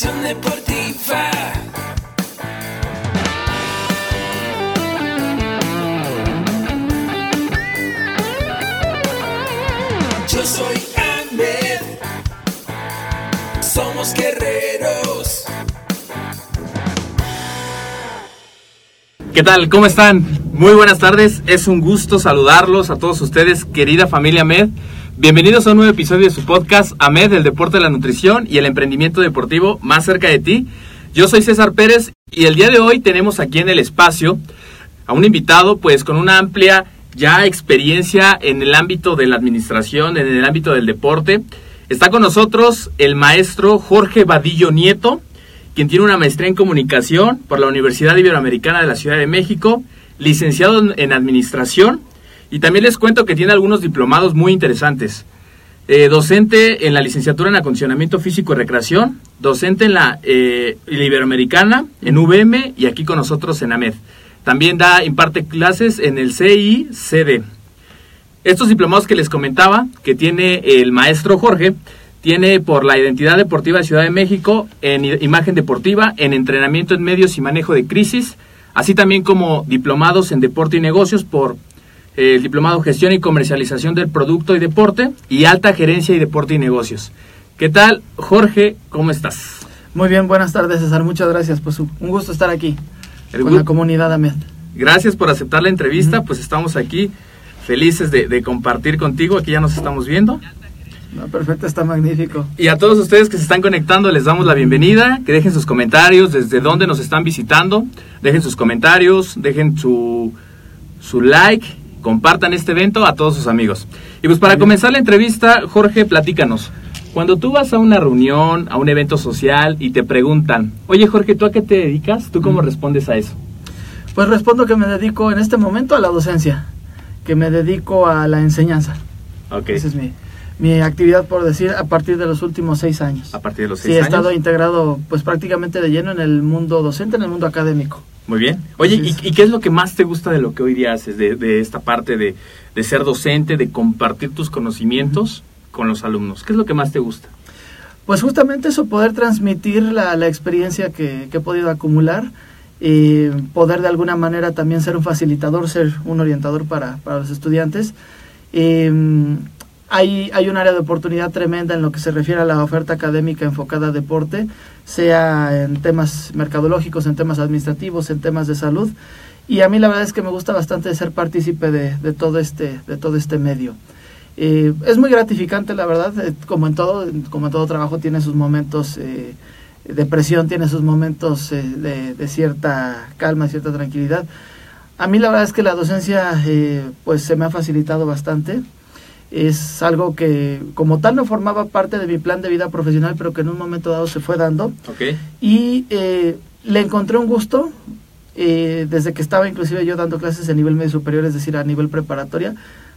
Pasión deportiva. Yo soy Ahmed. Somos guerreros. ¿Qué tal? ¿Cómo están? Muy buenas tardes. Es un gusto saludarlos a todos ustedes, querida familia Med. Bienvenidos a un nuevo episodio de su podcast AMED, el deporte de la nutrición y el emprendimiento deportivo más cerca de ti. Yo soy César Pérez y el día de hoy tenemos aquí en el espacio a un invitado pues con una amplia ya experiencia en el ámbito de la administración, en el ámbito del deporte. Está con nosotros el maestro Jorge Vadillo Nieto, quien tiene una maestría en comunicación por la Universidad Iberoamericana de la Ciudad de México, licenciado en administración y también les cuento que tiene algunos diplomados muy interesantes. Eh, docente en la licenciatura en acondicionamiento físico y recreación, docente en la, eh, Iberoamericana, en VM y aquí con nosotros en AMED. También da, imparte clases en el CICD. Estos diplomados que les comentaba, que tiene el maestro Jorge, tiene por la identidad deportiva de Ciudad de México, en imagen deportiva, en entrenamiento en medios y manejo de crisis, así también como diplomados en deporte y negocios por el diplomado Gestión y Comercialización del Producto y Deporte y Alta Gerencia y Deporte y Negocios. ¿Qué tal, Jorge? ¿Cómo estás? Muy bien, buenas tardes, César. Muchas gracias. Pues un gusto estar aquí con la comunidad AMED. Gracias por aceptar la entrevista. Pues estamos aquí felices de, compartir contigo. Aquí ya nos estamos viendo. perfecto, está magnífico. Y a todos ustedes que se están conectando les damos la bienvenida, que dejen sus comentarios, desde dónde nos están visitando, dejen sus comentarios, dejen su, su like compartan este evento a todos sus amigos. Y pues para comenzar la entrevista, Jorge, platícanos. Cuando tú vas a una reunión, a un evento social y te preguntan, oye Jorge, ¿tú a qué te dedicas? ¿Tú cómo respondes a eso? Pues respondo que me dedico en este momento a la docencia, que me dedico a la enseñanza. Ok. Esa es mi, mi actividad, por decir, a partir de los últimos seis años. A partir de los seis años. Sí, he estado integrado pues prácticamente de lleno en el mundo docente, en el mundo académico. Muy bien. Oye, ¿y, qué es lo que más te gusta de lo que hoy día haces, de, esta parte de, ser docente, de compartir tus conocimientos con los alumnos? ¿Qué es lo que más te gusta? Pues justamente eso, poder transmitir la, experiencia que, he podido acumular, y poder de alguna manera también ser un facilitador, ser un orientador para, los estudiantes. Hay, hay un área de oportunidad tremenda en lo que se refiere a la oferta académica enfocada a deporte sea en temas mercadológicos, en temas administrativos, en temas de salud. Y a mí la verdad es que me gusta bastante ser partícipe de, todo, este, de todo este medio. Eh, es muy gratificante, la verdad, eh, como, en todo, como en todo trabajo tiene sus momentos eh, de presión, tiene sus momentos de, de, cierta calma, cierta tranquilidad. A mí la verdad es que la docencia pues se me ha facilitado bastante es algo que como tal no formaba parte de mi plan de vida profesional, pero que en un momento dado se fue dando. Y eh, le encontré un gusto eh, desde que estaba inclusive yo dando clases a nivel medio superior, es decir, a nivel preparatoria.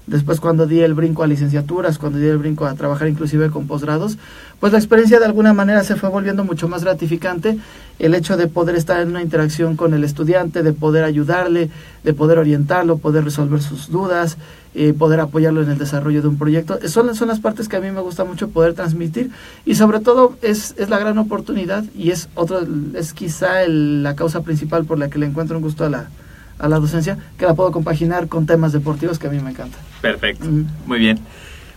Después cuando di el brinco a licenciaturas, cuando di el brinco a trabajar inclusive con posgrados, pues la experiencia de alguna manera se fue volviendo mucho más gratificante. El hecho de poder estar en una interacción con el estudiante, de poder ayudarle, de poder orientarlo, poder resolver sus dudas, eh, poder apoyarlo en el desarrollo de un proyecto. Son, son las partes que a mí me gusta mucho poder transmitir y sobre todo es, es la gran oportunidad y es, otro, es quizá la causa principal por la que le encuentro un gusto a la, a la docencia, que la puedo compaginar con temas deportivos que a mí me encantan. Perfecto, muy bien.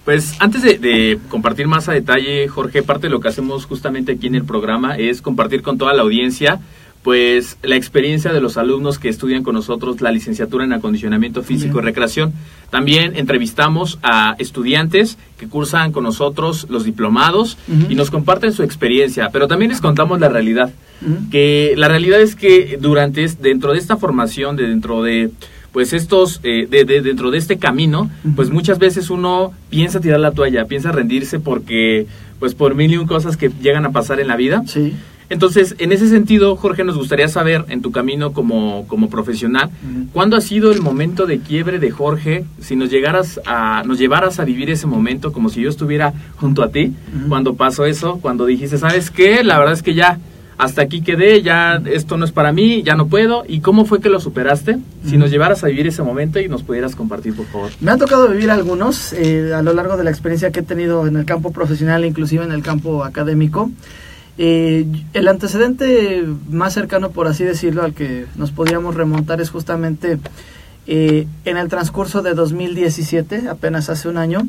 Pues antes de, compartir más a detalle, Jorge, parte de lo que hacemos justamente aquí en el programa es compartir con toda la audiencia pues la experiencia de los alumnos que estudian con nosotros la licenciatura en acondicionamiento físico y recreación. También entrevistamos a estudiantes que cursan con nosotros los diplomados y nos comparten su experiencia, pero también les contamos la realidad, que la realidad es que durante dentro de esta formación, de dentro de pues estos, eh, de, dentro de este camino, pues muchas veces uno piensa tirar la toalla, piensa rendirse porque, pues por mil y un cosas que llegan a pasar en la vida. Sí. Entonces, en ese sentido, Jorge, nos gustaría saber en tu camino como, como profesional, ¿cuándo ha sido el momento de quiebre de Jorge? Si nos llegaras a, nos llevaras a vivir ese momento como si yo estuviera junto a ti, cuando pasó eso, cuando dijiste, ¿sabes qué? La verdad es que ya hasta aquí quedé, ya esto no es para mí, ya no puedo. ¿Y cómo fue que lo superaste? Si nos llevaras a vivir ese momento y nos pudieras compartir, por favor. Me ha tocado vivir algunos eh, a lo largo de la experiencia que he tenido en el campo profesional, inclusive en el campo académico. Eh, el antecedente más cercano, por así decirlo, al que nos podíamos remontar es justamente eh, en el transcurso de 2017, apenas hace un año,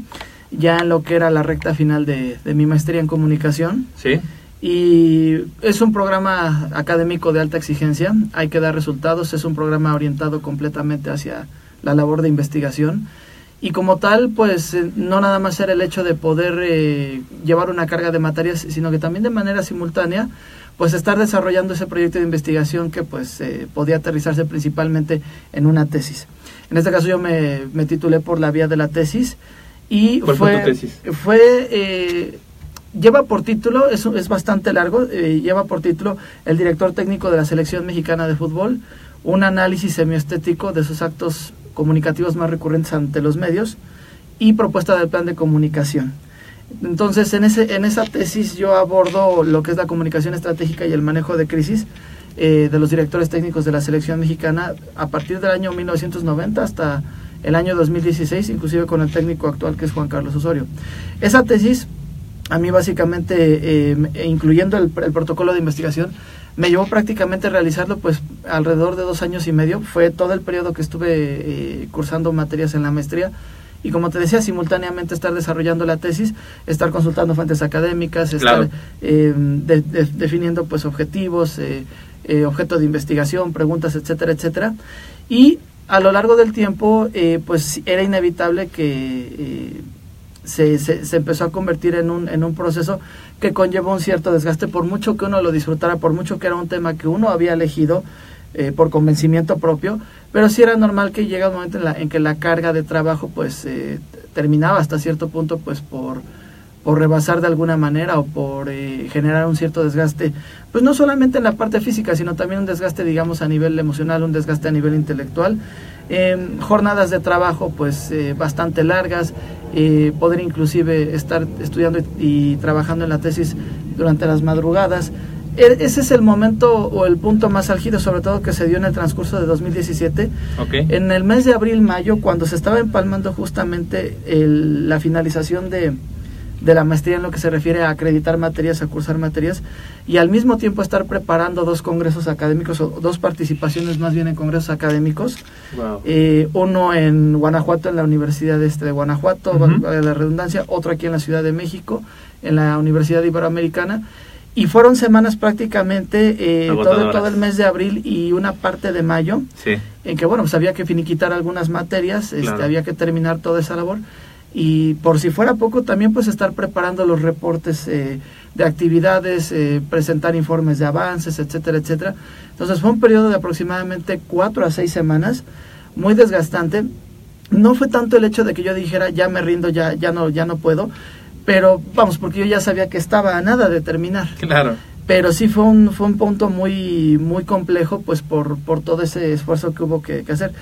ya en lo que era la recta final de, de mi maestría en comunicación. Sí. Y es un programa académico de alta exigencia, hay que dar resultados, es un programa orientado completamente hacia la labor de investigación. Y como tal, pues eh, no nada más era el hecho de poder eh, llevar una carga de materias, sino que también de manera simultánea, pues estar desarrollando ese proyecto de investigación que pues eh, podía aterrizarse principalmente en una tesis. En este caso yo me, me titulé por la vía de la tesis y ¿Cuál fue, fue tu tesis? fue, eh, lleva por título, es, es bastante largo, eh, lleva por título el director técnico de la selección mexicana de fútbol, un análisis semiestético de sus actos comunicativos más recurrentes ante los medios y propuesta del plan de comunicación. Entonces, en, ese, en esa tesis yo abordo lo que es la comunicación estratégica y el manejo de crisis eh, de los directores técnicos de la selección mexicana a partir del año 1990 hasta el año 2016, inclusive con el técnico actual que es Juan Carlos Osorio. Esa tesis, a mí básicamente, eh, incluyendo el, el protocolo de investigación, me llevó prácticamente a realizarlo pues alrededor de dos años y medio. Fue todo el periodo que estuve eh, cursando materias en la maestría y como te decía, simultáneamente estar desarrollando la tesis, estar consultando fuentes académicas, estar eh, de- de- definiendo pues objetivos, eh, eh, objeto de investigación, preguntas, etcétera, etcétera. Y a lo largo del tiempo, eh, pues era inevitable que se, se, empezó a convertir en un, en un proceso que conllevó un cierto desgaste, por mucho que uno lo disfrutara, por mucho que era un tema que uno había elegido eh, por convencimiento propio, pero sí era normal que llega un momento en, la, en que la carga de trabajo pues eh, terminaba hasta cierto punto pues por, por rebasar de alguna manera o por eh, generar un cierto desgaste, pues no solamente en la parte física, sino también un desgaste digamos a nivel emocional, un desgaste a nivel intelectual, Em, jornadas de trabajo pues eh, bastante largas, eh, poder inclusive estar estudiando y, trabajando en la tesis durante las madrugadas. E- Ese es el momento o el punto más álgido, sobre todo que se dio en el transcurso de 2017. Ok. En el mes de abril-mayo, cuando se estaba empalmando justamente el- la finalización de, de la maestría en lo que se refiere a acreditar materias, a cursar materias, y al mismo tiempo estar preparando dos congresos académicos, o dos participaciones más bien en congresos académicos, Wow. eh, uno en Guanajuato, en la Universidad este de Guanajuato, valga la redundancia, otro aquí en la Ciudad de México, en la Universidad Iberoamericana, y fueron semanas prácticamente eh, todo, el mes de abril y una parte de mayo, Sí. en que bueno, pues había que finiquitar algunas materias, este, había que terminar toda esa labor, y por si fuera poco, también pues estar preparando los reportes eh, de actividades, eh, presentar informes de avances, etcétera, etcétera. Entonces fue un periodo de aproximadamente cuatro a seis semanas, muy desgastante. No fue tanto el hecho de que yo dijera ya me rindo, ya, ya no, ya no puedo, pero vamos, porque yo ya sabía que estaba a nada de terminar Claro. pero sí fue un, fue un punto muy, muy complejo pues por, por todo ese esfuerzo que hubo que, que hacer.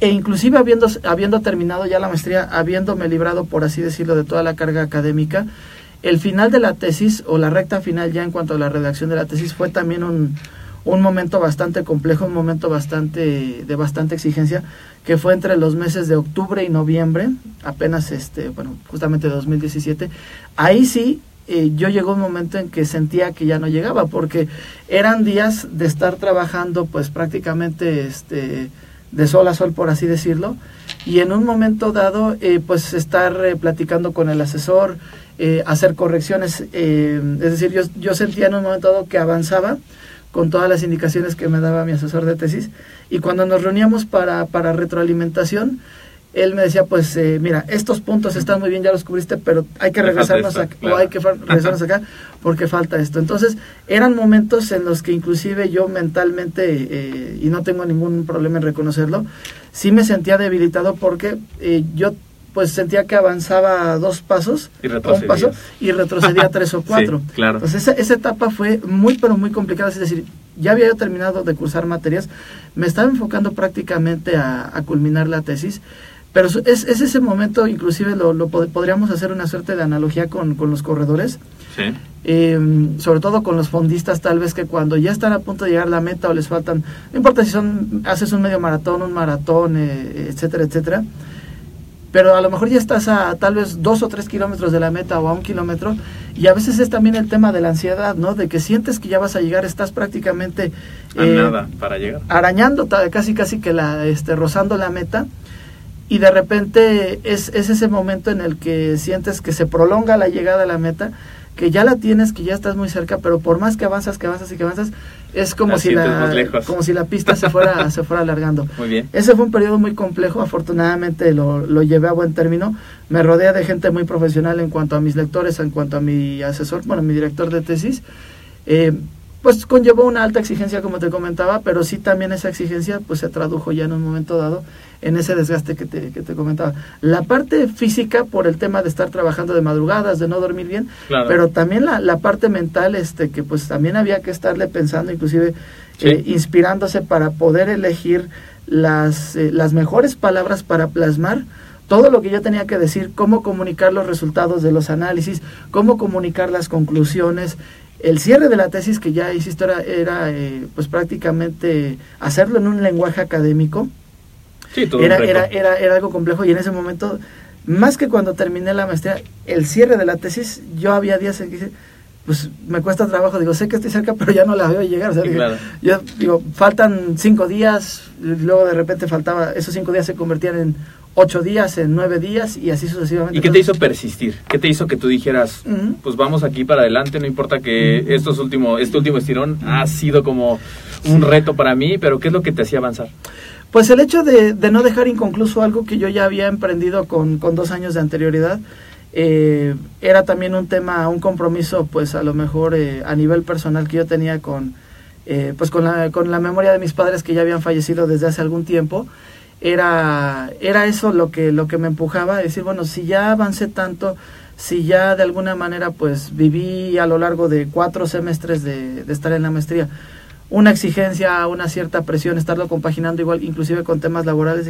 E inclusive habiendo, habiendo terminado ya la maestría, habiéndome librado, por así decirlo, de toda la carga académica, el final de la tesis o la recta final ya en cuanto a la redacción de la tesis fue también un, un momento bastante complejo, un momento bastante de bastante exigencia, que fue entre los meses de octubre y noviembre, apenas este, bueno, justamente 2017. Ahí sí eh, yo llegó un momento en que sentía que ya no llegaba, porque eran días de estar trabajando pues prácticamente este de sol a sol, por así decirlo, y en un momento dado, eh, pues estar eh, platicando con el asesor, eh, hacer correcciones, es decir, yo, yo sentía en un momento dado que avanzaba con todas las indicaciones que me daba mi asesor de tesis, y cuando nos reuníamos para, para retroalimentación, él me decía, pues eh, mira, estos puntos están muy bien, ya los cubriste, pero hay que regresarnos acá, claro. o hay que regresarnos acá porque falta esto. Entonces, eran momentos en los que inclusive yo mentalmente, eh, y no tengo ningún problema en reconocerlo, sí me sentía debilitado porque eh, yo pues sentía que avanzaba dos pasos, Y un paso, y retrocedía tres o Sí, cuatro. claro. Entonces esa, esa etapa fue muy pero muy complicada, es decir, ya había yo terminado de cursar materias, me estaba enfocando prácticamente a, a culminar la tesis, pero es, es ese momento, inclusive lo, lo pod- podríamos hacer una suerte de analogía con, con los corredores, Sí. eh, sobre todo con los fondistas, tal vez que cuando ya están a punto de llegar a la meta o les faltan, no importa si son haces un medio maratón, un maratón, eh, etcétera, etcétera, pero a lo mejor ya estás a tal vez dos o tres kilómetros de la meta o a un kilómetro y a veces es también el tema de la ansiedad, ¿no? De que sientes que ya vas a llegar, estás prácticamente A eh, nada para llegar. arañando casi casi que la este rozando la meta y de repente es, es ese momento en el que sientes que se prolonga la llegada a la meta que ya la tienes que ya estás muy cerca pero por más que avanzas que avanzas y que avanzas es como si la como si la pista se fuera se fuera alargando Muy bien. ese fue un periodo muy complejo, afortunadamente lo, lo llevé a buen término. Me rodeé de gente muy profesional en cuanto a mis lectores, en cuanto a mi asesor, bueno, mi director de tesis. Eh, pues conllevó una alta exigencia, como te comentaba, pero sí también esa exigencia pues se tradujo ya en un momento dado en ese desgaste que te, que te comentaba. La parte física por el tema de estar trabajando de madrugadas, de no dormir bien, Claro. pero también la, la parte mental, este, que pues también había que estarle pensando, inclusive Sí. eh, inspirándose para poder elegir las, eh, las mejores palabras para plasmar todo lo que yo tenía que decir, cómo comunicar los resultados de los análisis, cómo comunicar las conclusiones. El cierre de la tesis que ya hiciste era, era, eh, pues prácticamente hacerlo en un lenguaje académico Sí, todo era, era, era, era algo complejo y en ese momento, más que cuando terminé la maestría, el cierre de la tesis, yo había días en que dije, pues me cuesta trabajo, digo, sé que estoy cerca, pero ya no la veo llegar. O sea, Sí, claro. Yo digo, faltan cinco días, y luego de repente faltaba, esos cinco días se convertían en ocho días, en nueve días y así sucesivamente. ¿Y qué te hizo persistir? ¿Qué te hizo que tú dijeras, pues vamos aquí para adelante, no importa que estos último, este último estirón ha sido como un reto para mí, pero ¿qué es lo que te hacía avanzar? Pues el hecho de, de no dejar inconcluso algo que yo ya había emprendido con, con dos años de anterioridad, eh, era también un tema, un compromiso, pues a lo mejor eh, a nivel personal que yo tenía con, eh, pues con la, con la memoria de mis padres que ya habían fallecido desde hace algún tiempo. Era, era eso lo que, lo que me empujaba a decir, bueno, si ya avancé tanto, si ya de alguna manera pues viví a lo largo de cuatro semestres de, de estar en la maestría, una exigencia, una cierta presión, estarlo compaginando igual, inclusive con temas laborales.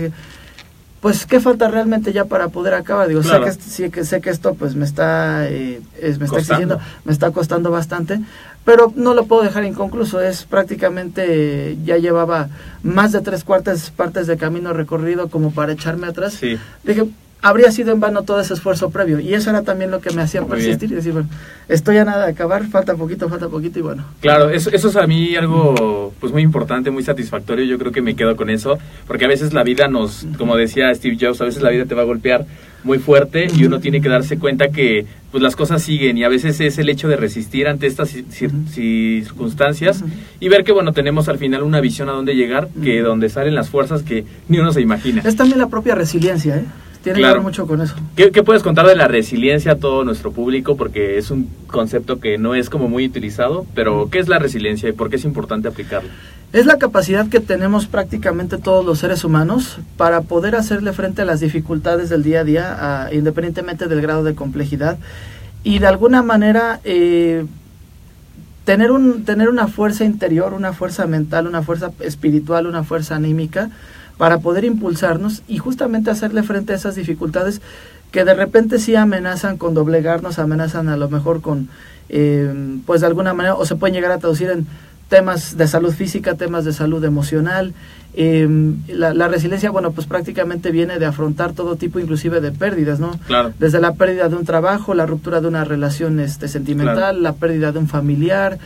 Pues, ¿qué falta realmente ya para poder acabar? Digo, Claro. sé, que, sí que, sé que esto pues me está, eh, es- me está Costando. exigiendo, me está costando bastante, pero no lo puedo dejar inconcluso. Es prácticamente, ya llevaba más de tres cuartas partes de camino recorrido como para echarme atrás Sí, dije, habría sido en vano todo ese esfuerzo previo. Y eso era también lo que me hacía persistir y decir, bueno, estoy a nada de acabar, falta poquito, falta poquito y bueno. claro, eso, eso es a mí algo pues muy importante, muy satisfactorio, yo creo que me quedo con eso, porque a veces la vida nos, como decía Steve Jobs, a veces la vida te va a golpear muy fuerte y uno tiene que darse cuenta que pues las cosas siguen y a veces es el hecho de resistir ante estas circunstancias y ver que bueno tenemos al final una visión a dónde llegar que donde salen las fuerzas que ni uno se imagina. Es también la propia resiliencia, ¿eh? Tiene Claro. que ver mucho con eso. ¿Qué, qué puedes contar de la resiliencia a todo nuestro público? Porque es un concepto que no es como muy utilizado, pero ¿qué es la resiliencia y por qué es importante aplicarlo? Es la capacidad que tenemos prácticamente todos los seres humanos para poder hacerle frente a las dificultades del día a día, a- independientemente del grado de complejidad, y de alguna manera eh, tener, un, tener una fuerza interior, una fuerza mental, una fuerza espiritual, una fuerza anímica, para poder impulsarnos y justamente hacerle frente a esas dificultades que de repente sí amenazan con doblegarnos, amenazan a lo mejor con, eh, pues de alguna manera, o se pueden llegar a traducir en temas de salud física, temas de salud emocional. Eh, la, la resiliencia, bueno, pues prácticamente viene de afrontar todo tipo, inclusive de pérdidas, ¿no? Claro. Desde la pérdida de un trabajo, la ruptura de una relación este, sentimental, Claro. la pérdida de un familiar,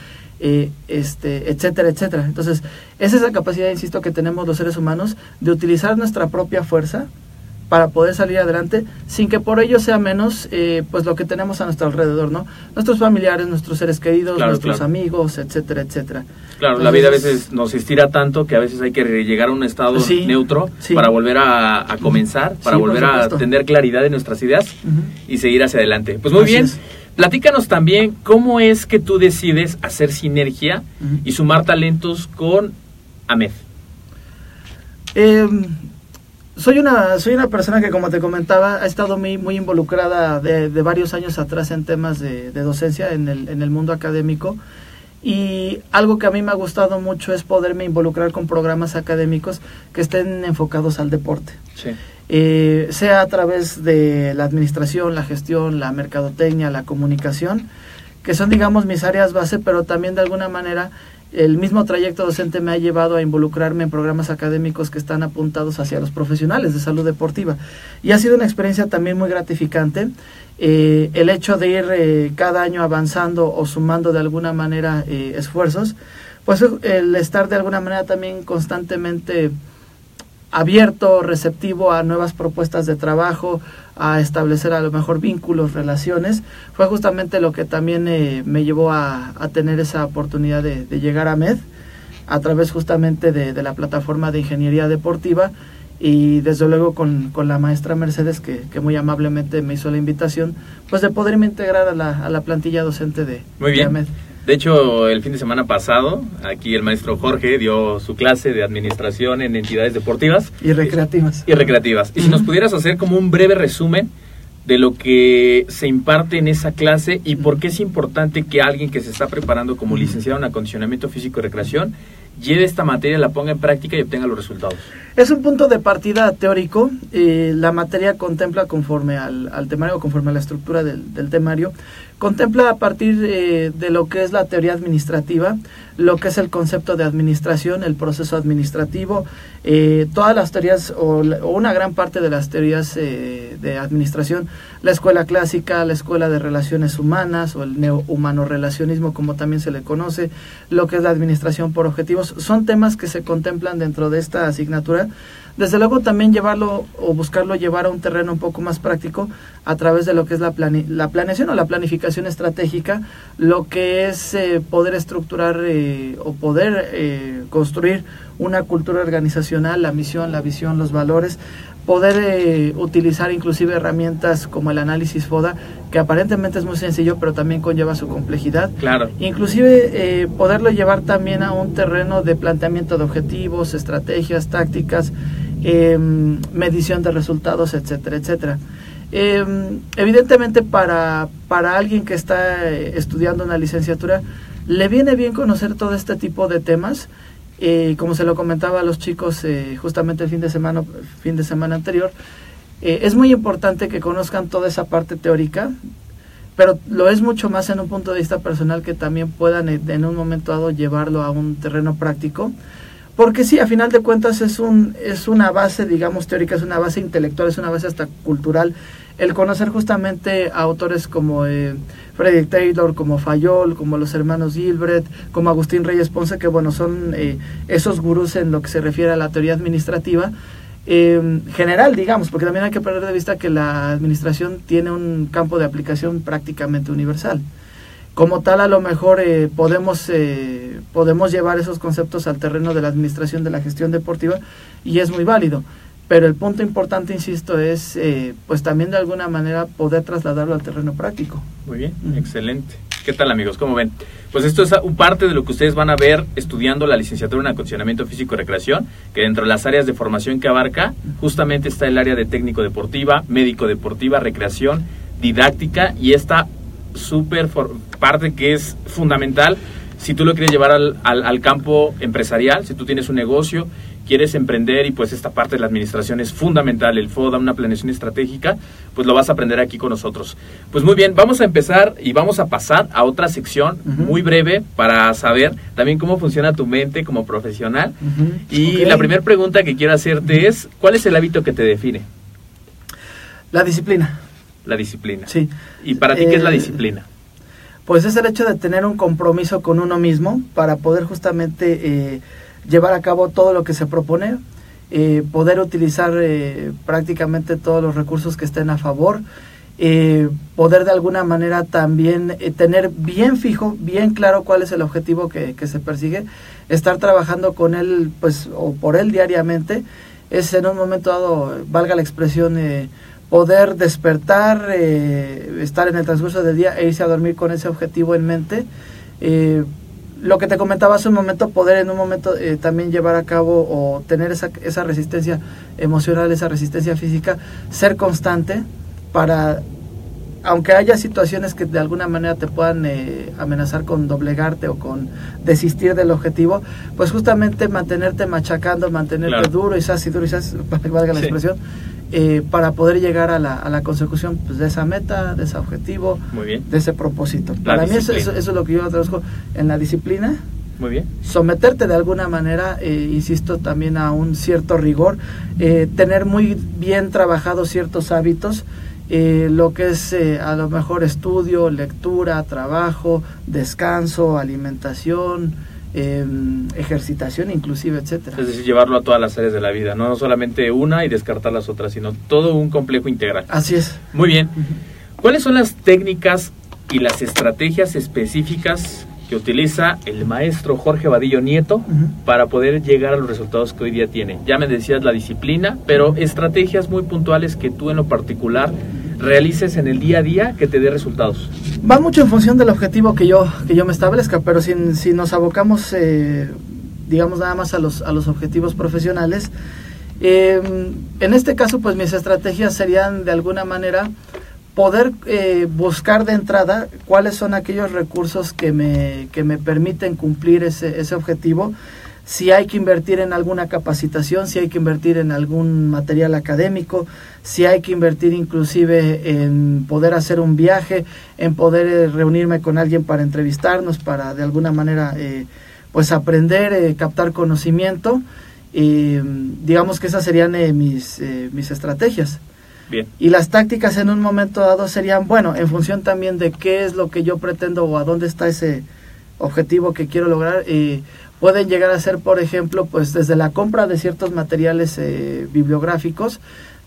eh, este, etcétera, etcétera. Entonces, es esa capacidad, insisto, que tenemos los seres humanos de utilizar nuestra propia fuerza para poder salir adelante sin que por ello sea menos eh, pues lo que tenemos a nuestro alrededor, ¿no? Nuestros familiares, nuestros seres queridos, Claro, nuestros claro. amigos, etcétera, etcétera. Claro, la vida a veces nos estira tanto que a veces hay que llegar a un estado Sí, neutro sí. para volver a, a comenzar, para Sí, volver a tener claridad en nuestras ideas y seguir hacia adelante. Pues muy Así bien, es. Platícanos también cómo es que tú decides hacer sinergia y sumar talentos con AMED. Eh, soy una soy una persona que como te comentaba ha estado muy muy involucrada de, de varios años atrás en temas de, de docencia en el, en el mundo académico y algo que a mí me ha gustado mucho es poderme involucrar con programas académicos que estén enfocados al deporte Sí. Eh, sea a través de la administración, la gestión, la mercadotecnia, la comunicación, que son, digamos, mis áreas base, pero también de alguna manera el mismo trayecto docente me ha llevado a involucrarme en programas académicos que están apuntados hacia los profesionales de salud deportiva. Y ha sido una experiencia también muy gratificante. Eh, el hecho de ir eh, cada año avanzando o sumando de alguna manera eh, esfuerzos, pues el estar de alguna manera también constantemente abierto, receptivo a nuevas propuestas de trabajo, a establecer a lo mejor vínculos, relaciones, fue justamente lo que también eh, me llevó a, tener esa oportunidad de, llegar a MED a través justamente de, la plataforma de ingeniería deportiva y desde luego con, la maestra Mercedes que, muy amablemente me hizo la invitación pues de poderme integrar a la, a la plantilla docente de, muy bien. AMED. De hecho, el fin de semana pasado, aquí el maestro Jorge dio su clase de administración en entidades deportivas. Y recreativas. Y recreativas. Y si nos pudieras hacer como un breve resumen de lo que se imparte en esa clase y por qué es importante que alguien que se está preparando como licenciado en acondicionamiento físico y recreación lleve esta materia, la ponga en práctica y obtenga los resultados. Es un punto de partida teórico. Eh, la materia contempla conforme al, temario, conforme a la estructura del, del temario, contempla a partir eh, de lo que es la teoría administrativa, lo que es el concepto de administración, el proceso administrativo, eh, todas las teorías o, una gran parte de las teorías eh, de administración, la escuela clásica, la escuela de relaciones humanas o el neo-humano relacionismo como también se le conoce, lo que es la administración por objetivos, son temas que se contemplan dentro de esta asignatura. Desde luego también llevarlo o buscarlo llevar a un terreno un poco más práctico a través de lo que es la, la planeación o la planificación estratégica, lo que es eh, poder estructurar eh, o poder eh, construir una cultura organizacional, la misión, la visión, los valores, poder utilizar inclusive herramientas como el análisis FODA, que aparentemente es muy sencillo, pero también conlleva su complejidad. Claro. Inclusive poderlo llevar también a un terreno de planteamiento de objetivos, estrategias, tácticas, Em, medición de resultados, etcétera, etcétera. Em, evidentemente para, para alguien que está eh, estudiando una licenciatura, le viene bien conocer todo este tipo de temas. Eh, como se lo comentaba a los chicos eh, justamente el fin de semana, fin de semana anterior, es muy importante que conozcan toda esa parte teórica, pero lo es mucho más en un punto de vista personal que también puedan en un momento dado llevarlo a un terreno práctico porque sí, a final de cuentas es, un, es una base, digamos, teórica, es una base intelectual, es una base hasta cultural. El conocer justamente a autores como eh, Frederick Taylor, como Fayol, como los hermanos Gilbert, como Agustín Reyes Ponce, que bueno, son eh, esos gurús en lo que se refiere a la teoría administrativa, eh, general, digamos, porque también hay que perder de vista que la administración tiene un campo de aplicación prácticamente universal. Como tal a lo mejor eh, podemos eh, podemos llevar esos conceptos al terreno de la administración de la gestión deportiva y es muy válido pero el punto importante insisto es eh, pues también de alguna manera poder trasladarlo al terreno práctico. Muy bien excelente. Qué tal amigos cómo ven pues esto es parte de lo que ustedes van a ver estudiando la licenciatura en acondicionamiento físico y recreación que dentro de las áreas de formación que abarca justamente está el área de técnico deportiva médico deportiva recreación didáctica y esta súper parte que es fundamental si tú lo quieres llevar al, al, campo empresarial, si tú tienes un negocio, quieres emprender y pues esta parte de la administración es fundamental, el FODA, una planeación estratégica, pues lo vas a aprender aquí con nosotros. Pues muy bien, vamos a empezar y vamos a pasar a otra sección muy breve para saber también cómo funciona tu mente como profesional. Y la primera pregunta que quiero hacerte es, ¿cuál es el hábito que te define? La disciplina. La disciplina. Sí. ¿Y para ti qué es la eh, disciplina? Pues es el hecho de tener un compromiso con uno mismo para poder justamente eh, llevar a cabo todo lo que se propone, eh, poder utilizar prácticamente todos los recursos que estén a favor, poder de alguna manera también tener bien fijo, bien claro cuál es el objetivo que, que, se persigue, estar trabajando con él pues o por él diariamente, es en un momento dado, valga la expresión, poder despertar, eh, estar en el transcurso del día e irse a dormir con ese objetivo en mente. Lo que te comentaba hace un momento, poder en un momento eh, también llevar a cabo o tener esa, esa resistencia emocional, esa resistencia física, ser constante para, aunque haya situaciones que de alguna manera te puedan amenazar con doblegarte o con desistir del objetivo, pues justamente mantenerte machacando, mantenerte duro y y duro y para que valga la expresión, eh, para poder llegar a la, a la consecución pues, de esa meta, de ese objetivo, de ese propósito. para mí eso, es lo que yo traduzco en la disciplina. Muy bien. someterte de alguna manera, eh, insisto, también a un cierto rigor, eh, tener muy bien trabajados ciertos hábitos, eh, lo que es eh, a lo mejor estudio, lectura, trabajo, descanso, alimentación, eh, ejercitación inclusive, etcétera. Es decir, llevarlo a todas las áreas de la vida, no solamente una y descartar las otras, sino todo un complejo integral. Así es. Muy bien. ¿Cuáles son las técnicas y las estrategias específicas que utiliza el maestro Jorge Vadillo Nieto para poder llegar a los resultados que hoy día tiene? Ya me decías la disciplina, pero estrategias muy puntuales que tú en lo particular realices en el día a día que te dé resultados. Va mucho en función del objetivo que yo, que yo me establezca, pero si, si nos abocamos, eh, digamos, nada más a los, a los objetivos profesionales, eh, en este caso, pues mis estrategias serían de alguna manera poder eh, buscar de entrada cuáles son aquellos recursos que me, que me permiten cumplir ese, ese objetivo, si hay que invertir en alguna capacitación, si hay que invertir en algún material académico, si hay que invertir inclusive en poder hacer un viaje, en poder eh, reunirme con alguien para entrevistarnos, para de alguna manera eh, pues aprender, eh, captar conocimiento. Y, digamos que esas serían eh, mis, eh, mis estrategias. Bien. Y las tácticas en un momento dado serían, bueno, en función también de qué es lo que yo pretendo o a dónde está ese objetivo que quiero lograr. eh, pueden llegar a ser, por ejemplo, pues desde la compra de ciertos materiales eh, bibliográficos,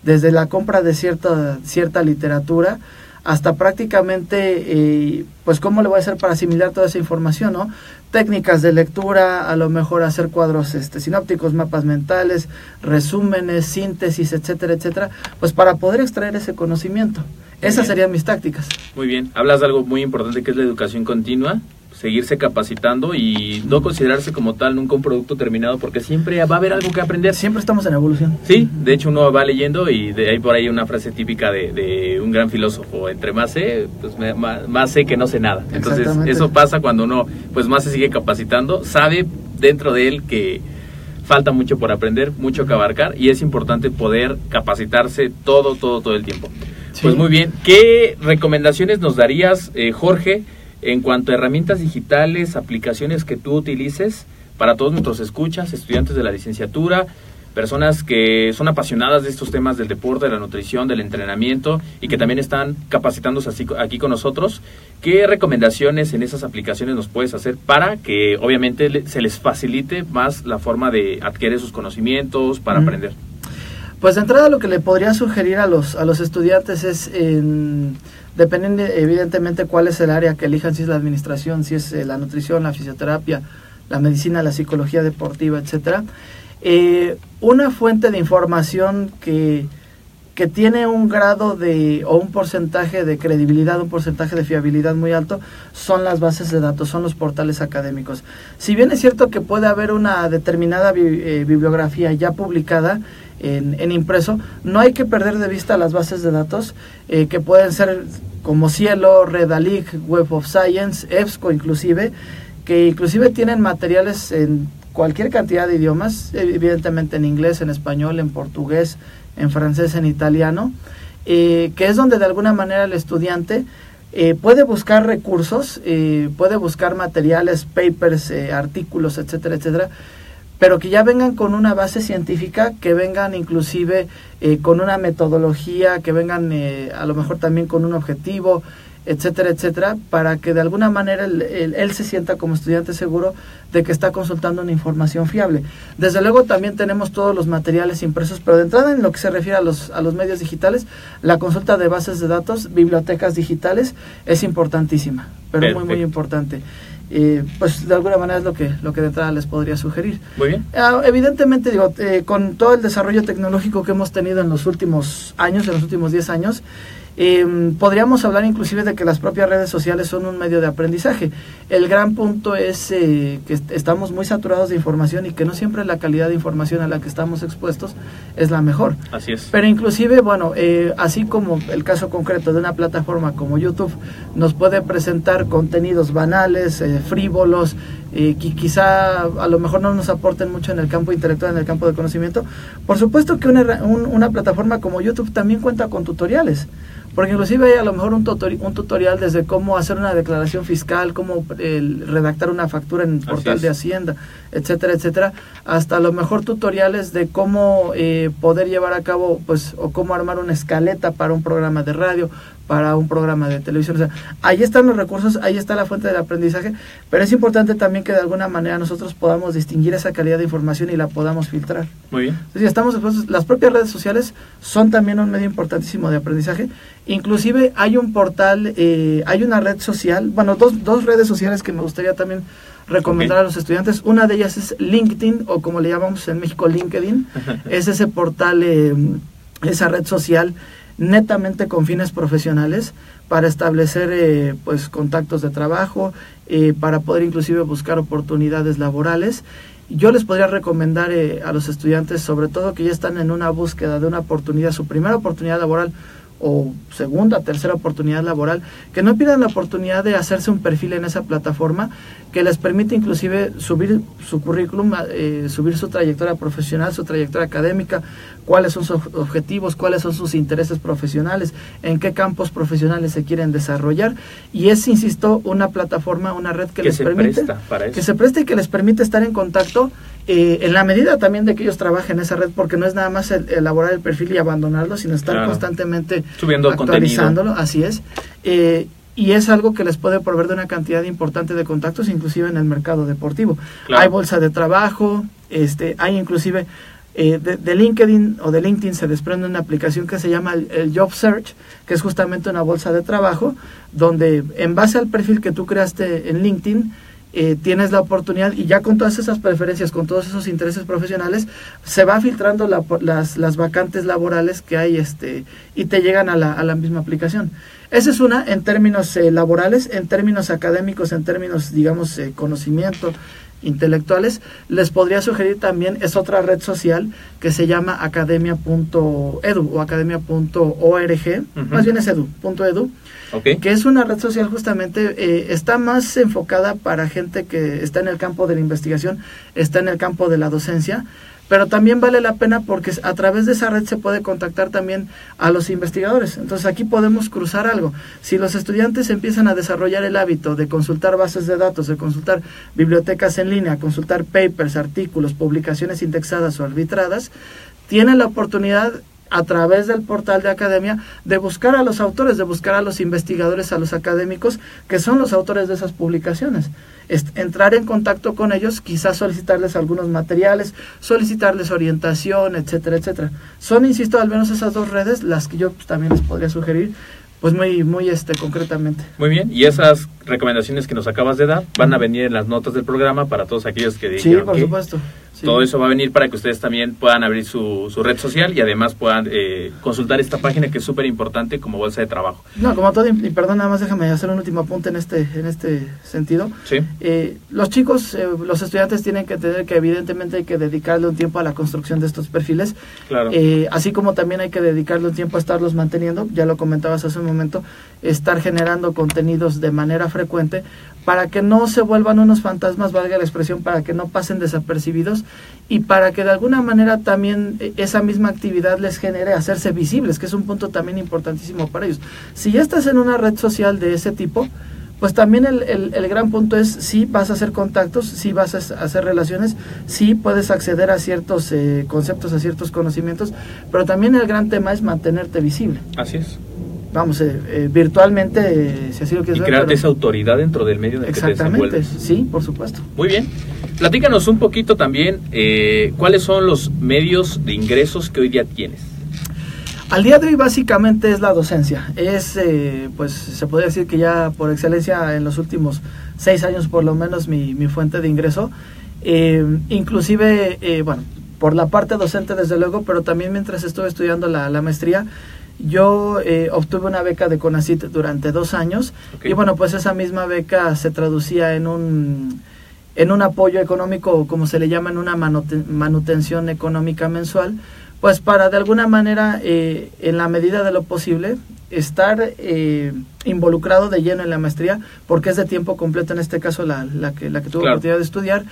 desde la compra de cierta, cierta literatura, hasta prácticamente, eh, pues cómo le voy a hacer para asimilar toda esa información, ¿no? Técnicas de lectura, a lo mejor hacer cuadros este, sinópticos, mapas mentales, resúmenes, síntesis, etcétera, etcétera, pues para poder extraer ese conocimiento. Esas bien. serían mis tácticas. Muy bien. Hablas de algo muy importante que es la educación continua, seguirse capacitando y no considerarse como tal nunca un producto terminado porque siempre va a haber algo que aprender. Siempre estamos en evolución. Sí, de hecho uno va leyendo y de ahí por ahí una frase típica de, de un gran filósofo, entre más sé, pues me- más, más sé que no sé nada. Entonces eso pasa cuando uno pues más se sigue capacitando, sabe dentro de él que falta mucho por aprender, mucho que abarcar y es importante poder capacitarse todo, todo, todo el tiempo. Sí. Pues muy bien, ¿qué recomendaciones nos darías, eh, Jorge, en cuanto a herramientas digitales, aplicaciones que tú utilices para todos nuestros escuchas, estudiantes de la licenciatura, personas que son apasionadas de estos temas del deporte, de la nutrición, del entrenamiento y que también están capacitándose así, aquí con nosotros? ¿Qué recomendaciones en esas aplicaciones nos puedes hacer para que obviamente se les facilite más la forma de adquirir sus conocimientos, para aprender? Pues de entrada lo que le podría sugerir a los, a los estudiantes es, en, dependiendo evidentemente cuál es el área que elijan, si es la administración, si es eh, la nutrición, la fisioterapia, la medicina, la psicología deportiva, etcétera, eh, una fuente de información que, que tiene un grado de o un porcentaje de credibilidad, un porcentaje de fiabilidad muy alto, son las bases de datos, son los portales académicos. Si bien es cierto que puede haber una determinada eh, bibliografía ya publicada en, en impreso, no hay que perder de vista las bases de datos eh, que pueden ser como Cielo, Redalig, Web of Science, EBSCO inclusive, que inclusive tienen materiales en cualquier cantidad de idiomas, evidentemente en inglés, en español, en portugués, en francés, en italiano, eh, que es donde de alguna manera el estudiante eh, puede buscar recursos, eh, puede buscar materiales, papers, eh, artículos, etcétera, etcétera, pero que ya vengan con una base científica, que vengan inclusive con una metodología, que vengan a lo mejor también con un objetivo, etcétera, etcétera, para que de alguna manera él, él- él se sienta como estudiante seguro de que está consultando una información fiable. Desde luego también tenemos todos los materiales impresos, pero de entrada en lo que se refiere a los, a los medios digitales, la consulta de bases de datos, bibliotecas digitales, es importantísima, pero muy, muy importante. Eh, pues de alguna manera es lo que, lo que de entrada les podría sugerir. Muy bien. Ah, evidentemente, digo, eh, con todo el desarrollo tecnológico que hemos tenido en los últimos años, en los últimos 10 años, eh, podríamos hablar inclusive de que las propias redes sociales son un medio de aprendizaje. El gran punto es eh, que est- estamos muy saturados de información y que no siempre la calidad de información a la que estamos expuestos es la mejor. Así es. Pero inclusive, bueno, eh, así como el caso concreto de una plataforma como YouTube nos puede presentar contenidos banales, eh, frívolos, eh, que quizá a lo mejor no nos aporten mucho en el campo intelectual, en el campo de conocimiento, por supuesto que una, un- una plataforma como YouTube también cuenta con tutoriales. Porque inclusive hay a lo mejor un, tutori- un tutorial desde cómo hacer una declaración fiscal, cómo eh, redactar una factura en Así portal de Hacienda, etcétera, etcétera, hasta a lo mejor tutoriales de cómo eh, poder llevar a cabo, pues, o cómo armar una escaleta para un programa de radio, para un programa de televisión. O sea, ahí están los recursos, ahí está la fuente del aprendizaje, pero es importante también que de alguna manera nosotros podamos distinguir esa calidad de información y la podamos filtrar. Muy bien. Entonces, estamos expuestos. Las propias redes sociales son también un medio importantísimo de aprendizaje. Inclusive hay un portal, eh, hay una red social, bueno, dos, dos redes sociales que me gustaría también recomendar a los estudiantes. Una de ellas es LinkedIn, o como le llamamos en México, LinkedIn. es ese portal, eh, esa red social netamente con fines profesionales para establecer eh, pues contactos de trabajo, eh, para poder inclusive buscar oportunidades laborales. Yo les podría recomendar eh, a los estudiantes, sobre todo que ya están en una búsqueda de una oportunidad, su primera oportunidad laboral o segunda, tercera oportunidad laboral, que no pierdan la oportunidad de hacerse un perfil en esa plataforma que les permite inclusive subir su currículum, eh, subir su trayectoria profesional, su trayectoria académica, cuáles son sus objetivos, cuáles son sus intereses profesionales, en qué campos profesionales se quieren desarrollar. Y es, insisto, una plataforma, una red que, Que les permite para que se preste y que les permite estar en contacto eh, en la medida también de que ellos trabajen en esa red, porque no es nada más el- elaborar el perfil y abandonarlo, sino estar Claro. constantemente Subiendo actualizándolo, así es. Eh, y es algo que les puede proveer de una cantidad importante de contactos, inclusive en el mercado deportivo. Claro. Hay bolsa de trabajo, este, hay inclusive eh, de, de LinkedIn o de LinkedIn se desprende una aplicación que se llama el, el Job Search, que es justamente una bolsa de trabajo, donde en base al perfil que tú creaste en LinkedIn, eh, tienes la oportunidad y ya con todas esas preferencias, con todos esos intereses profesionales, se va filtrando la- las, las vacantes laborales que hay este, y te llegan a la, a la misma aplicación. Esa es una en términos eh, laborales, en términos académicos, en términos, digamos, eh, conocimiento intelectuales. Les podría sugerir también, es otra red social que se llama academia.edu o academia.org, más bien es edu, punto edu Ok. que es una red social justamente, eh, está más enfocada para gente que está en el campo de la investigación, está en el campo de la docencia, pero también vale la pena porque a través de esa red se puede contactar también a los investigadores. Entonces aquí podemos cruzar algo. Si los estudiantes empiezan a desarrollar el hábito de consultar bases de datos, de consultar bibliotecas en línea, consultar papers, artículos, publicaciones indexadas o arbitradas, tienen la oportunidad a través del portal de academia de buscar a los autores, de buscar a los investigadores, a los académicos que son los autores de esas publicaciones. Est- entrar en contacto con ellos, quizás solicitarles algunos materiales, solicitarles orientación, etcétera, etcétera. Son, insisto, al menos esas dos redes las que yo pues, también les podría sugerir, pues muy, muy este, concretamente. Muy bien. Y esas recomendaciones que nos acabas de dar van a venir en las notas del programa para todos aquellos que Sí, dijeron por que supuesto. Sí. Todo eso va a venir para que ustedes también puedan abrir su, su red social y además puedan eh, consultar esta página que es súper importante como bolsa de trabajo. No, como todo, y perdón, nada más déjame hacer un último apunte en este, en este sentido. Sí. Eh, los chicos, eh, los estudiantes tienen que entender que evidentemente hay que dedicarle un tiempo a la construcción de estos perfiles, Claro. Eh, así como también hay que dedicarle un tiempo a estarlos manteniendo, ya lo comentabas hace un momento, estar generando contenidos de manera frecuente para que no se vuelvan unos fantasmas, valga la expresión, para que no pasen desapercibidos y para que de alguna manera también eh, esa misma actividad les genere hacerse visibles, que es un punto también importantísimo para ellos. Si ya estás en una red social de ese tipo, pues también el, el- gran punto es si vas a hacer contactos, si vas a hacer relaciones, si puedes acceder a ciertos eh, conceptos, a ciertos conocimientos, pero también el gran tema es mantenerte visible. Así es. Vamos, eh, eh, virtualmente, eh, si así lo quieres Y crearte pero- esa autoridad dentro del medio en el que te Exactamente, sí, por supuesto. Muy bien. Platícanos un poquito también eh, cuáles son los medios de ingresos que hoy día tienes. Al día de hoy básicamente es la docencia. Es, eh, pues se podría decir que ya por excelencia en los últimos seis años por lo menos mi, mi fuente de ingreso. Eh, inclusive, eh, bueno, por la parte docente desde luego, pero también mientras estuve estudiando la, la maestría, yo eh, obtuve una beca de CONACIT durante dos años y bueno, pues esa misma beca se traducía en un en un apoyo económico, como se le llama, en una manuten- manutención económica mensual, pues para de alguna manera, eh, en la medida de lo posible, estar eh, involucrado de lleno en la maestría, porque es de tiempo completo, en este caso la, la que, la que tuve Claro. oportunidad de estudiar.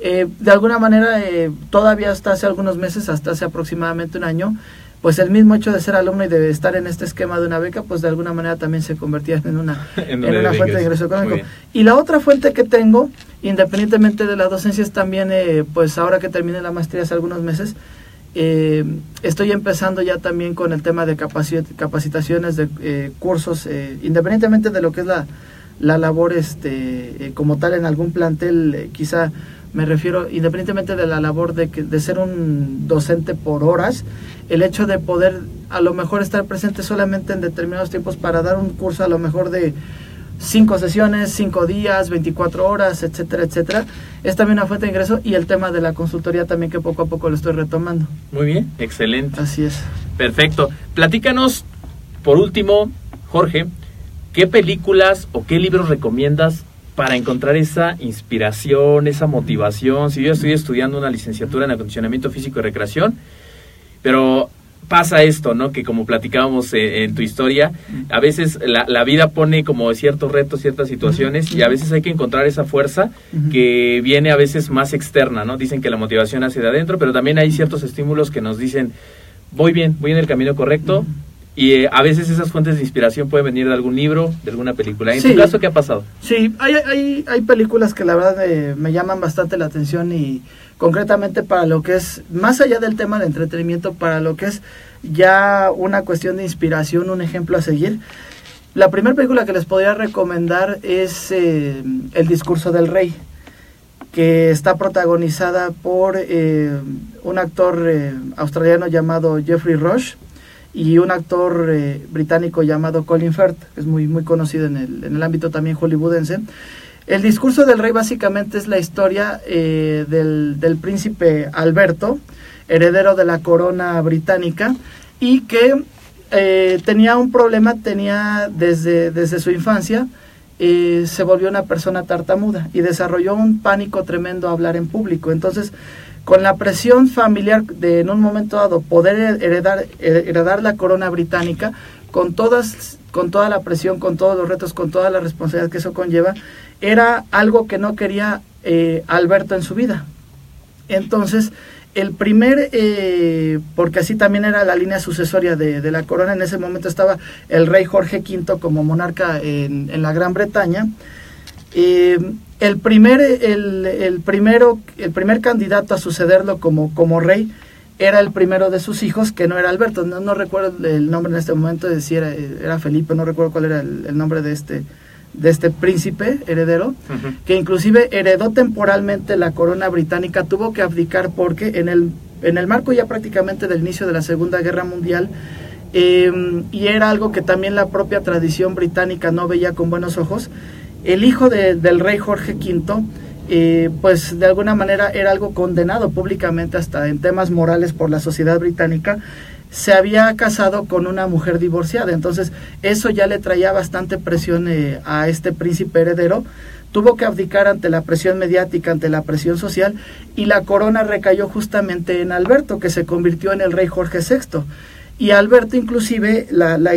Eh, de alguna manera, eh, todavía hasta hace algunos meses, hasta hace aproximadamente un año, pues el mismo hecho de ser alumno y de estar en este esquema de una beca, pues de alguna manera también se convertía en una, En en una fuente de ingreso económico. Y la otra fuente que tengo, independientemente de la docencia, es también, eh, pues ahora que terminé la maestría hace algunos meses, eh, estoy empezando ya también con el tema de capaci- capacitaciones, de eh, cursos, eh, independientemente de lo que es la, la labor este, eh, como tal en algún plantel, eh, quizá me refiero, independientemente de la labor de, que, de ser un docente por horas, el hecho de poder a lo mejor estar presente solamente en determinados tiempos para dar un curso a lo mejor de cinco sesiones, cinco días, 24 horas, etcétera, etcétera, es también una fuente de ingreso y el tema de la consultoría también que poco a poco lo estoy retomando. Muy bien, excelente. Así es. Perfecto. Platícanos, por último, Jorge, ¿qué películas o qué libros recomiendas para encontrar esa inspiración, esa motivación? Si yo estoy estudiando una licenciatura en acondicionamiento físico y recreación, pero pasa esto, ¿no? Que como platicábamos eh, en tu historia, a veces la, la vida pone como ciertos retos, ciertas situaciones y a veces hay que encontrar esa fuerza que viene a veces más externa, ¿no? Dicen que la motivación hace de adentro, pero también hay ciertos estímulos que nos dicen, voy bien, voy en el camino correcto. Y eh, a veces esas fuentes de inspiración pueden venir de algún libro, de alguna película. En Sí. tu caso, ¿qué ha pasado? Sí, hay, hay, hay películas que la verdad eh, me llaman bastante la atención y concretamente para lo que es, más allá del tema de entretenimiento, para lo que es ya una cuestión de inspiración, un ejemplo a seguir. La primera película que les podría recomendar es eh, El discurso del rey, que está protagonizada por un actor australiano llamado Jeffrey Rush y un actor eh, británico llamado Colin Firth, que es muy, muy conocido en el, en el ámbito también hollywoodense. El discurso del rey básicamente es la historia eh, del, del príncipe Alberto, heredero de la corona británica, y que eh, tenía un problema, tenía desde, desde su infancia, se volvió una persona tartamuda y desarrolló un pánico tremendo a hablar en público. Entonces, con la presión familiar de en un momento dado poder heredar, heredar la corona británica, con todas con toda la presión, con todos los retos, con toda la responsabilidad que eso conlleva, era algo que no quería eh, Alberto en su vida. Entonces, el primer, eh, porque así también era la línea sucesoria de, la corona, en ese momento estaba el rey Jorge V como monarca en, en la Gran Bretaña. Eh, el, primer, el, el, primero, el primer candidato a sucederlo como, como rey era el primero de sus hijos, que no era Alberto, no, no recuerdo el nombre en este momento, de si era, era Felipe, no recuerdo cuál era el, el nombre de este, de este príncipe heredero, uh -huh. que inclusive heredó temporalmente la corona británica, tuvo que abdicar porque en el, en el marco ya prácticamente del inicio de la Segunda Guerra Mundial, eh, y era algo que también la propia tradición británica no veía con buenos ojos, el hijo de, del rey Jorge V, eh, pues de alguna manera era algo condenado públicamente hasta en temas morales por la sociedad británica, se había casado con una mujer divorciada, entonces eso ya le traía bastante presión eh, a este príncipe heredero, tuvo que abdicar ante la presión mediática, ante la presión social, y la corona recayó justamente en Alberto, que se convirtió en el rey Jorge VI. Y Alberto inclusive, la, la,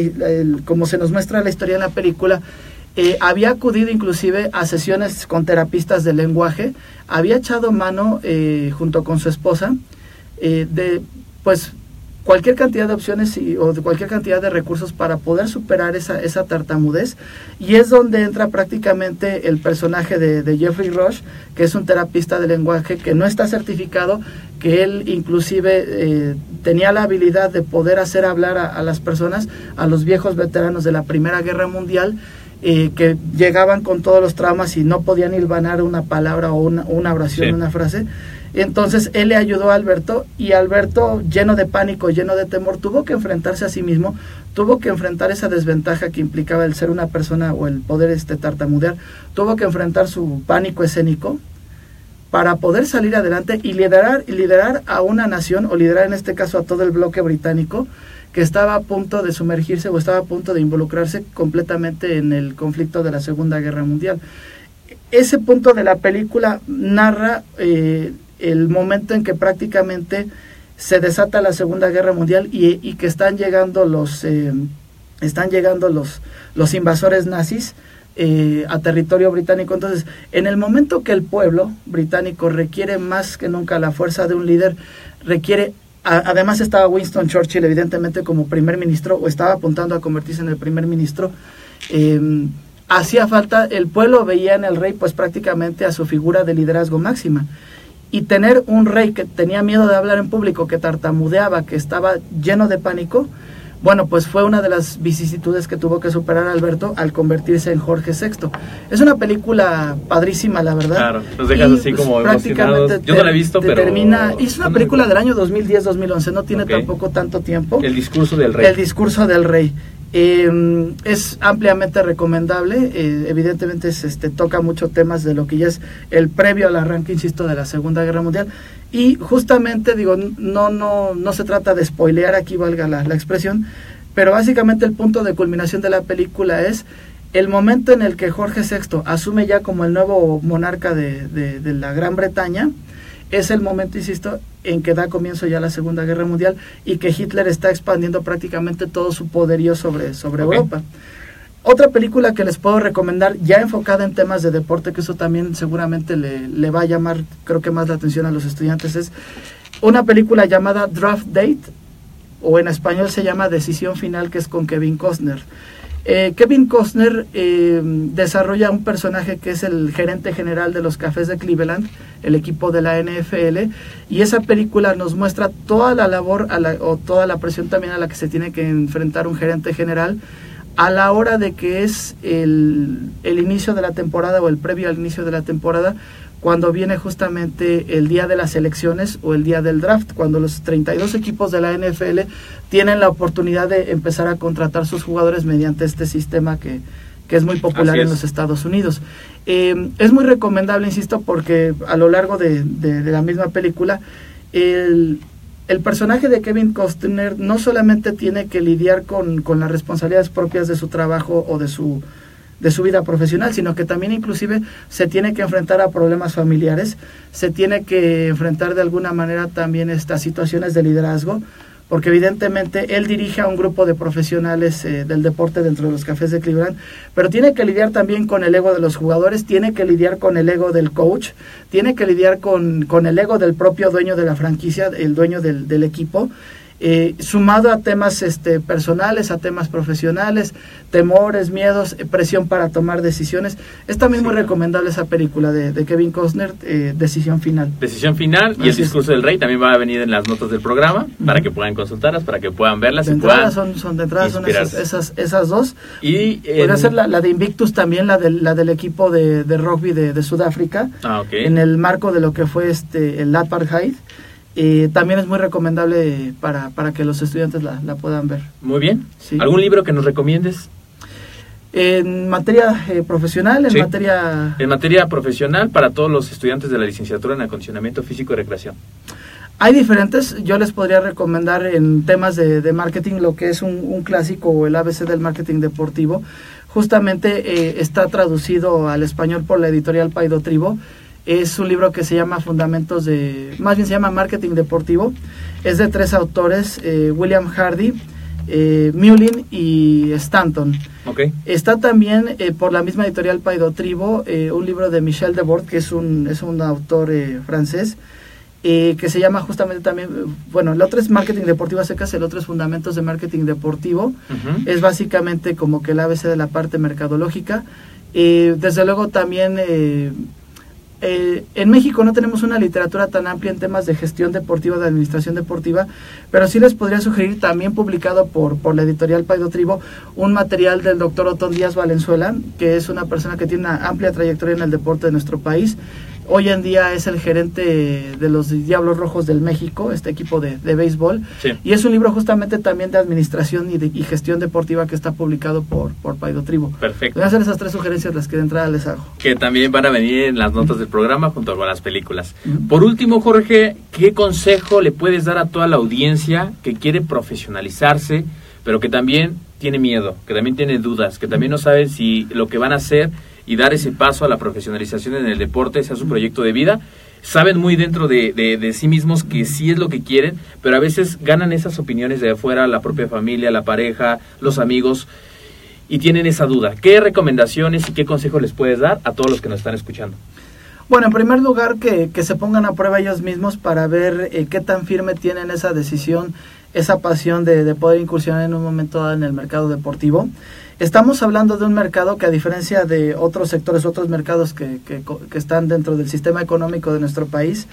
como se nos muestra la historia en la película, eh, había acudido inclusive a sesiones con terapistas de lenguaje, había echado mano eh, junto con su esposa eh, de pues cualquier cantidad de opciones y, o de cualquier cantidad de recursos para poder superar esa, esa tartamudez. Y es donde entra prácticamente el personaje de, Jeffrey Rush que es un terapista de lenguaje que no está certificado que él inclusive tenía la habilidad de poder hacer hablar a, las personas a los viejos veteranos de la primera guerra mundial eh, que llegaban con todos los traumas y no podían hilvanar una palabra o una, una oración, sí. una frase. Entonces él le ayudó a Alberto y Alberto, lleno de pánico, lleno de temor, tuvo que enfrentarse a sí mismo, tuvo que enfrentar esa desventaja que implicaba el ser una persona o el poder este tartamudear, tuvo que enfrentar su pánico escénico para poder salir adelante y liderar, y liderar a una nación o liderar en este caso a todo el bloque británico que estaba a punto de sumergirse o estaba a punto de involucrarse completamente en el conflicto de la Segunda Guerra Mundial. Ese punto de la película narra eh, el momento en que prácticamente se desata la Segunda Guerra Mundial y, que están llegando los eh, están llegando los los invasores nazis eh, a territorio británico. Entonces, en el momento que el pueblo británico requiere más que nunca la fuerza de un líder, requiere además estaba Winston Churchill evidentemente como primer ministro o estaba apuntando a convertirse en el primer ministro. Eh, hacía falta, el pueblo veía en el rey pues prácticamente a su figura de liderazgo máxima. Y tener un rey que tenía miedo de hablar en público, que tartamudeaba, que estaba lleno de pánico, bueno, pues fue una de las vicisitudes que tuvo que superar Alberto al convertirse en Jorge VI. Es una película padrísima, la verdad. Claro, nos dejas así como emocionados. Yo no la he visto, te pero- termina- y es una película del año 2010-2011, no tiene tampoco tanto tiempo. El discurso del rey. El discurso del rey. Eh, es ampliamente recomendable, eh, evidentemente es, este, toca mucho temas de lo que ya es el previo al arranque, insisto, de la Segunda Guerra Mundial. Y justamente, digo, no, no, no se trata de spoilear, aquí valga la, la expresión, pero básicamente el punto de culminación de la película es el momento en el que Jorge VI asume ya como el nuevo monarca de, de- de la Gran Bretaña, es el momento, insisto, en que da comienzo ya la Segunda Guerra Mundial y que Hitler está expandiendo prácticamente todo su poderío sobre, sobre. Europa. Otra película que les puedo recomendar, ya enfocada en temas de deporte, que eso también seguramente le, le va a llamar, creo que más la atención a los estudiantes, es una película llamada Draft Date, o en español se llama Decisión Final, que es con Kevin Costner. Eh, Kevin Costner eh, desarrolla un personaje que es el gerente general de los Cafés de Cleveland, el equipo de la NFL, y esa película nos muestra toda la labor a la- o toda la presión también a la que se tiene que enfrentar un gerente general a la hora de que es el, el inicio de la temporada o el previo al inicio de la temporada, cuando viene justamente el día de las elecciones o el día del draft, cuando los 32 equipos de la NFL tienen la oportunidad de empezar a contratar sus jugadores mediante este sistema que, que es muy popular en los Estados Unidos. Eh, es muy recomendable, insisto, porque a lo largo de, de- de la misma película, el, el personaje de Kevin Costner no solamente tiene que lidiar con, con las responsabilidades propias de su trabajo o de su de su vida profesional, sino que también inclusive se tiene que enfrentar a problemas familiares, se tiene que enfrentar de alguna manera también estas situaciones de liderazgo, porque evidentemente él dirige a un grupo de profesionales eh, del deporte dentro de los cafés de Cleveland, pero tiene que lidiar también con el ego de los jugadores, tiene que lidiar con el ego del coach, tiene que lidiar con, con el ego del propio dueño de la franquicia, el dueño del, del equipo, eh, sumado a temas este, personales, a temas profesionales, temores, miedos, eh, presión para tomar decisiones. Es también Sí, muy claro. recomendable esa película de, de Kevin Costner, eh, Decisión Final. Decisión final y el Así es. discurso del rey también va a venir en las notas del programa para que puedan consultarlas, para que puedan verlas De y entrada puedan son, son, de entrada son esas, esas, esas dos. Y Podría ser la, la de Invictus también, la del, la del equipo de, de rugby de, de Sudáfrica, Ah, en el marco de lo que fue este el apartheid. Eh, también es muy recomendable para, para que los estudiantes la, la puedan ver. Muy bien. Sí. ¿Algún libro que nos recomiendes? En materia eh, profesional, en Sí. materia... En materia profesional para todos los estudiantes de la licenciatura en acondicionamiento físico y recreación. Hay diferentes, yo les podría recomendar en temas de, de marketing lo que es un, un clásico o el ABC del marketing deportivo. Justamente eh, está traducido al español por la editorial Paido Tribo. Es un libro que se llama Fundamentos de, más bien se llama Marketing Deportivo. Es de tres autores, eh, William Hardy, eh, Mullin y Stanton. ¿Ok? Está también eh, por la misma editorial Paido Tribo eh, un libro de Michel Debord, que es un, es un autor eh, francés, que se llama justamente también, bueno, el otro es Marketing Deportivo a secas, el otro es Fundamentos de Marketing Deportivo. Es básicamente como que el ABC de la parte mercadológica. Desde luego también eh, en México no tenemos una literatura tan amplia en temas de gestión deportiva, de administración deportiva, pero sí les podría sugerir también publicado por, por la editorial Paido Tribo un material del doctor Otón Díaz Valenzuela, que es una persona que tiene una amplia trayectoria en el deporte de nuestro país. Hoy en día es el gerente de los Diablos Rojos del México, este equipo de, de béisbol. Sí. Y es un libro justamente también de administración y, de, y gestión deportiva que está publicado por, por Paido Tribo. Perfecto. Voy a hacer esas tres sugerencias las que de entrada les hago. Que también van a venir en las notas del programa junto con las películas. Por último, Jorge, ¿qué consejo le puedes dar a toda la audiencia que quiere profesionalizarse, pero que también tiene miedo, que también tiene dudas, que también no sabe si lo que van a hacer y dar ese paso a la profesionalización en el deporte sea su proyecto de vida? Saben muy dentro de, de- de sí mismos que sí es lo que quieren, pero a veces ganan esas opiniones de afuera, la propia familia, la pareja, los amigos, y tienen esa duda. ¿Qué recomendaciones y qué consejos les puedes dar a todos los que nos están escuchando? Bueno, en primer lugar, que, que se pongan a prueba ellos mismos para ver eh, qué tan firme tienen esa decisión, esa pasión de, de poder incursionar en un momento dado en el mercado deportivo. Estamos hablando de un mercado que a diferencia de otros sectores, otros mercados que, que, que están dentro del sistema económico de nuestro país,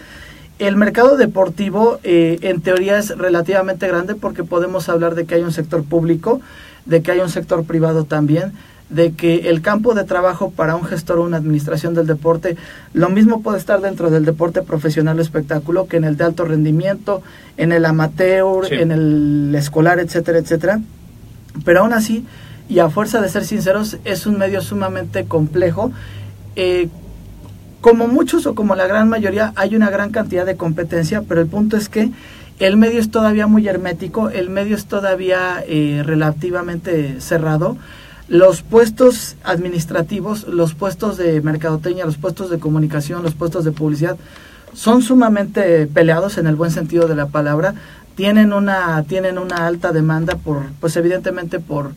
el mercado deportivo eh, en teoría es relativamente grande porque podemos hablar de que hay un sector público, de que hay un sector privado también, de que el campo de trabajo para un gestor o una administración del deporte, lo mismo puede estar dentro del deporte profesional o espectáculo que en el de alto rendimiento, en el amateur, Sí. en el escolar, etcétera, etcétera. Pero aún así, y a fuerza de ser sinceros, es un medio sumamente complejo. Eh, como muchos o como la gran mayoría, hay una gran cantidad de competencia, pero el punto es que el medio es todavía muy hermético, el medio es todavía eh, relativamente cerrado. Los puestos administrativos, los puestos de mercadotecnia, los puestos de comunicación, los puestos de publicidad, son sumamente peleados en el buen sentido de la palabra. Tienen una, tienen una alta demanda por, pues evidentemente por,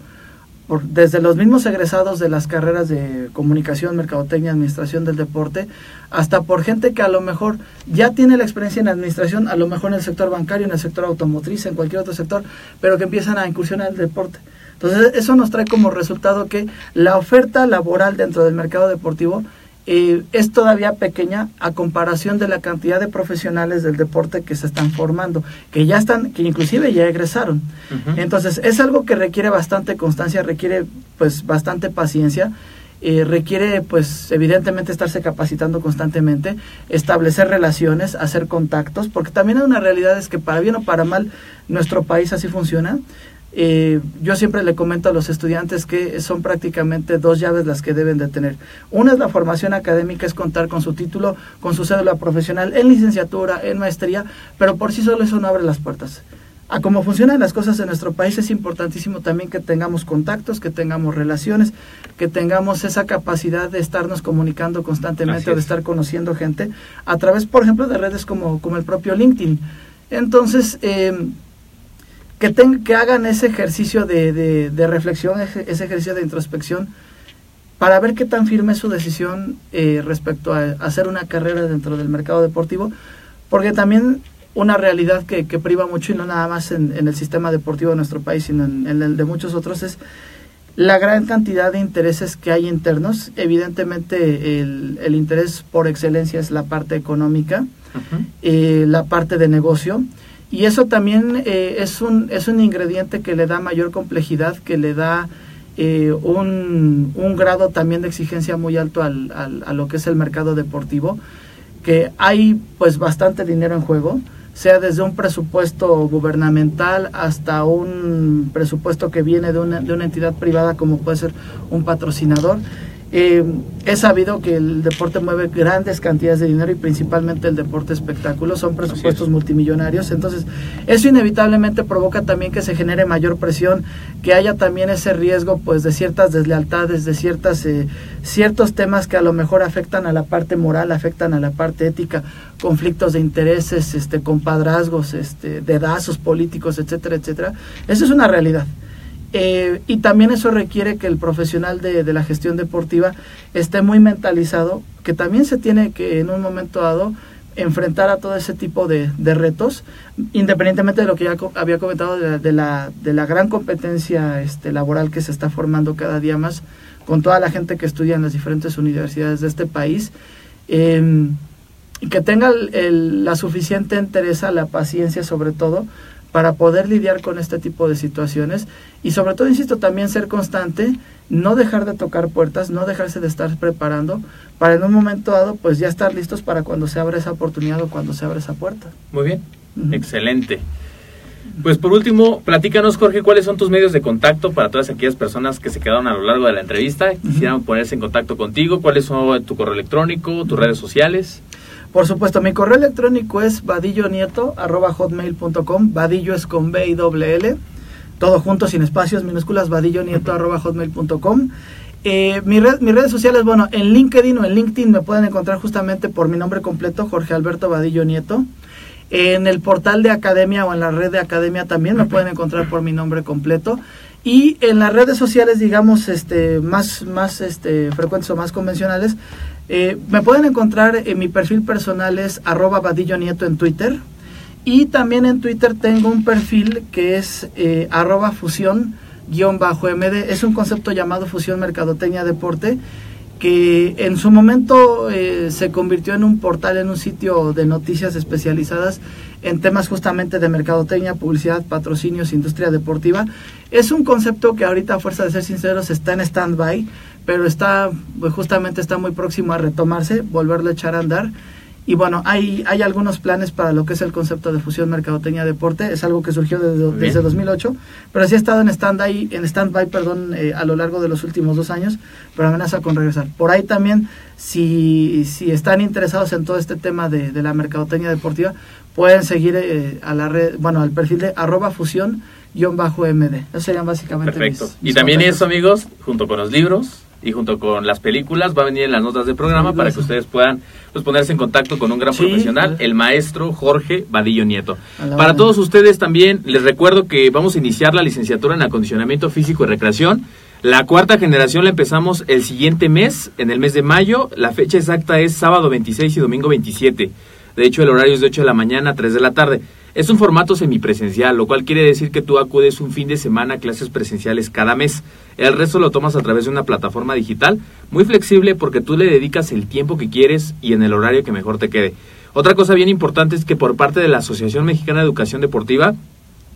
por, desde los mismos egresados de las carreras de comunicación, mercadotecnia, administración del deporte, hasta por gente que a lo mejor ya tiene la experiencia en administración, a lo mejor en el sector bancario, en el sector automotriz, en cualquier otro sector, pero que empiezan a incursionar en el deporte. Entonces, eso nos trae como resultado que la oferta laboral dentro del mercado deportivo eh, es todavía pequeña a comparación de la cantidad de profesionales del deporte que se están formando, que ya están, que inclusive ya egresaron. Entonces, es algo que requiere bastante constancia, requiere pues bastante paciencia, eh, requiere pues evidentemente estarse capacitando constantemente, establecer relaciones, hacer contactos, porque también hay una realidad es que para bien o para mal nuestro país así funciona. Eh, yo siempre le comento a los estudiantes que son prácticamente dos llaves las que deben de tener. Una es la formación académica, es contar con su título, con su cédula profesional, en licenciatura, en maestría, pero por sí solo eso no abre las puertas. A cómo funcionan las cosas en nuestro país es importantísimo también que tengamos contactos, que tengamos relaciones, que tengamos esa capacidad de estarnos comunicando constantemente o de es. estar conociendo gente a través, por ejemplo, de redes como, como el propio LinkedIn. Entonces, eh, que, ten- que hagan ese ejercicio de, de- de reflexión, ese, ese ejercicio de introspección, para ver qué tan firme es su decisión eh, respecto a, hacer una carrera dentro del mercado deportivo, porque también una realidad que, que priva mucho, y no nada más en, en el sistema deportivo de nuestro país, sino en, en el de muchos otros, es la gran cantidad de intereses que hay internos. Evidentemente, el, el interés por excelencia es la parte económica eh, la parte de negocio y eso también eh, es un es un ingrediente que le da mayor complejidad que le da eh, un, un grado también de exigencia muy alto al, al- a lo que es el mercado deportivo que hay pues bastante dinero en juego sea desde un presupuesto gubernamental hasta un presupuesto que viene de una, de una entidad privada como puede ser un patrocinador eh, es sabido que el deporte mueve grandes cantidades de dinero y principalmente el deporte espectáculo, son presupuestos es. multimillonarios, entonces eso inevitablemente provoca también que se genere mayor presión, que haya también ese riesgo pues de ciertas deslealtades, de ciertas eh, ciertos temas que a lo mejor afectan a la parte moral, afectan a la parte ética, conflictos de intereses, este compadrazgos, este dedazos políticos, etcétera, etcétera. Eso es una realidad. Eh, y también eso requiere que el profesional de, la gestión deportiva esté muy mentalizado, que también se tiene que en un momento dado enfrentar a todo ese tipo de, retos, independientemente de lo que ya había comentado de la, gran competencia este, laboral que se está formando cada día más con toda la gente que estudia en las diferentes universidades de este país. Eh, que tenga la suficiente entereza, la paciencia sobre todo, para poder lidiar con este tipo de situaciones y sobre todo, insisto, también ser constante, no dejar de tocar puertas, no dejarse de estar preparando para en un momento dado pues ya estar listos para cuando se abra esa oportunidad o cuando se abra esa puerta. Muy bien. Excelente. Pues por último, platícanos, Jorge, cuáles son tus medios de contacto para todas aquellas personas que se quedaron a lo largo de la entrevista, quisieran ponerse en contacto contigo, cuáles son tu correo electrónico, tus redes sociales. Por supuesto, mi correo electrónico es vadillonieto.hotmail.com. Vadillo es con B y doble L. Todo junto, sin espacios, minúsculas, vadillonieto.hotmail.com. Eh, mi red- mis redes sociales, bueno, en LinkedIn o en LinkedIn me pueden encontrar justamente por mi nombre completo, Jorge Alberto Vadillo Nieto. En el portal de Academia o en la red de Academia también me pueden encontrar por mi nombre completo. Y en las redes sociales, digamos, este, más, más este, frecuentes o más convencionales, eh, me pueden encontrar en mi perfil personal es arroba vadillo nieto en Twitter. Y también en Twitter tengo un perfil que es eh, arroba fusión guion bajo MD. Es un concepto llamado fusión mercadotecnia deporte que en su momento eh, se convirtió en un portal, en un sitio de noticias especializadas en temas justamente de mercadotecnia, publicidad, patrocinios, industria deportiva. Es un concepto que ahorita, a fuerza de ser sinceros, está en stand-by, pero está, pues, justamente está muy próximo a retomarse, volverlo a echar a andar. Y bueno, hay, hay algunos planes para lo que es el concepto de fusión mercadotecnia deporte. Es algo que surgió desde, desde 2008, pero sí ha estado en stand-by, en stand perdón, eh, a lo largo de los últimos dos años, pero amenaza con regresar. Por ahí también, si, si están interesados en todo este tema de, de la mercadotecnia deportiva, pueden seguir eh, a la red, bueno, al perfil de arroba fusión bajo MD. Eso serían básicamente Perfecto. mis- y mis también contactos. eso, amigos, junto con los libros y junto con las películas, va a venir en las notas del programa para que ustedes puedan pues, ponerse en contacto con un gran Sí, profesional, el maestro Jorge Vadillo Nieto. Para todos ustedes también, les recuerdo que vamos a iniciar la licenciatura en acondicionamiento físico y recreación. La cuarta generación la empezamos el siguiente mes, en el mes de mayo. La fecha exacta es sábado 26 y domingo 27. De hecho, el horario es de 8 de la mañana a 3 de la tarde. Es un formato semipresencial, lo cual quiere decir que tú acudes un fin de semana a clases presenciales cada mes. El resto lo tomas a través de una plataforma digital muy flexible porque tú le dedicas el tiempo que quieres y en el horario que mejor te quede. Otra cosa bien importante es que por parte de la Asociación Mexicana de Educación Deportiva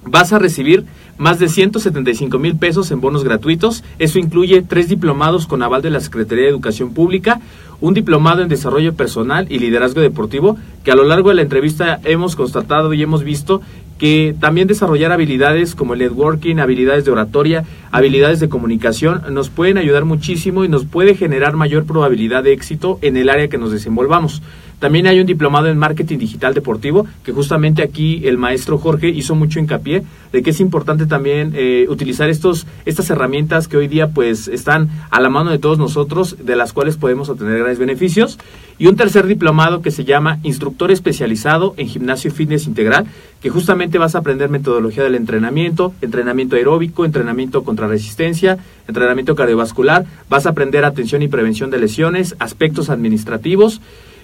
vas a recibir más de 175 mil pesos en bonos gratuitos. Eso incluye tres diplomados con aval de la Secretaría de Educación Pública, un diplomado en desarrollo personal y liderazgo deportivo, que a lo largo de la entrevista hemos constatado y hemos visto que también desarrollar habilidades como el networking, habilidades de oratoria, habilidades de comunicación, nos pueden ayudar muchísimo y nos puede generar mayor probabilidad de éxito en el área que nos desenvolvamos. También hay un diplomado en marketing digital deportivo, que justamente aquí el maestro Jorge hizo mucho hincapié de que es importante también eh, utilizar estos, estas herramientas que hoy día pues están a la mano de todos nosotros, de las cuales podemos obtener grandes beneficios. Y un tercer diplomado que se llama Instructor Especializado en Gimnasio y Fitness Integral, que justamente vas a aprender metodología del entrenamiento, entrenamiento aeróbico, entrenamiento contra resistencia, entrenamiento cardiovascular, vas a aprender atención y prevención de lesiones, aspectos administrativos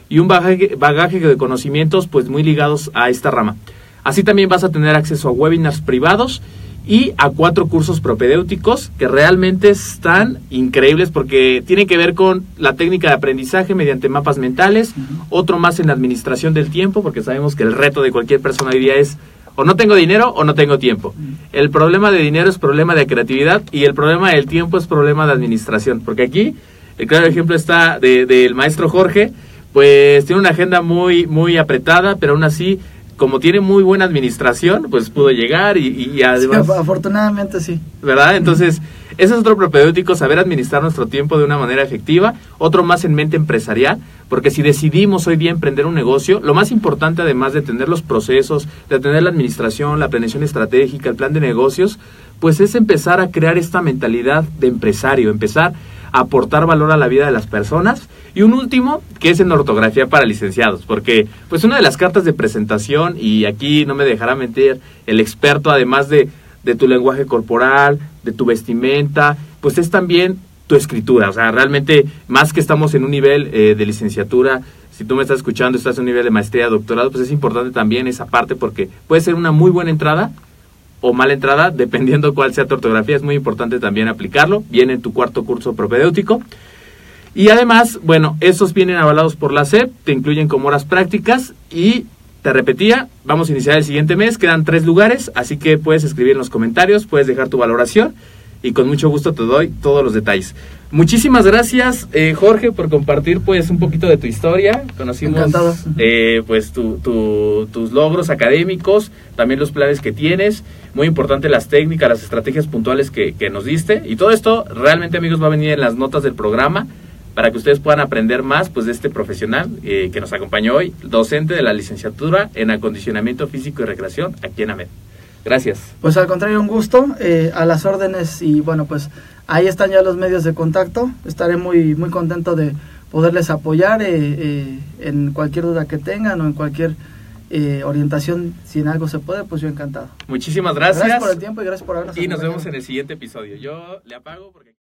y un bagaje, bagaje de conocimientos pues muy ligados a esta rama. Así también vas a tener acceso a webinars privados y a cuatro cursos propedéuticos que realmente están increíbles porque tienen que ver con la técnica de aprendizaje mediante mapas mentales, otro más en la administración del tiempo, porque sabemos que el reto de cualquier persona hoy día es o no tengo dinero o no tengo tiempo. El problema de dinero es problema de creatividad y el problema del tiempo es problema de administración, porque aquí el claro ejemplo está de- del maestro Jorge, pues tiene una agenda muy muy apretada, pero aún así como tiene muy buena administración, pues pudo llegar y, y- Sí, además, af- afortunadamente sí. ¿verdad? Entonces, ese es otro propedéutico, saber administrar nuestro tiempo de una manera efectiva, otro más en mente empresarial, porque si decidimos hoy día emprender un negocio, lo más importante además de tener los procesos, de tener la administración, la planeación estratégica, el plan de negocios, pues es empezar a crear esta mentalidad de empresario, empezar a aportar valor a la vida de las personas. Y un último, que es en ortografía para licenciados, porque pues una de las cartas de presentación, y aquí no me dejará mentir el experto, además de, de tu lenguaje corporal, de tu vestimenta, pues es también tu escritura. O sea, realmente, más que estamos en un nivel eh, de licenciatura, si tú me estás escuchando, estás en un nivel de maestría, doctorado, pues es importante también esa parte porque puede ser una muy buena entrada o mala entrada, dependiendo cuál sea tu ortografía, es muy importante también aplicarlo. Viene en tu cuarto curso propedéutico. Y además, bueno, esos vienen avalados por la SEP, te incluyen como horas prácticas y te repetía, vamos a iniciar el siguiente mes, quedan tres lugares, así que puedes escribir en los comentarios, puedes dejar tu valoración y con mucho gusto te doy todos los detalles. Muchísimas gracias, eh, Jorge, por compartir pues un poquito de tu historia. Conocimos eh, pues tu- tu- tus logros académicos, también los planes que tienes, muy importante las técnicas, las estrategias puntuales que, que nos diste y todo esto realmente amigos va a venir en las notas del programa para que ustedes puedan aprender más pues de este profesional eh, que nos acompañó hoy, docente de la licenciatura en acondicionamiento físico y recreación aquí en AMED. Gracias. Pues al contrario, un gusto, eh, a las órdenes y bueno, pues ahí están ya los medios de contacto. Estaré muy, muy contento de poderles apoyar eh, eh, en cualquier duda que tengan o en cualquier eh, orientación, si en algo se puede, pues yo encantado. Muchísimas gracias. Gracias por el tiempo y gracias por habernos y nos vemos en el siguiente episodio. Yo le apago porque...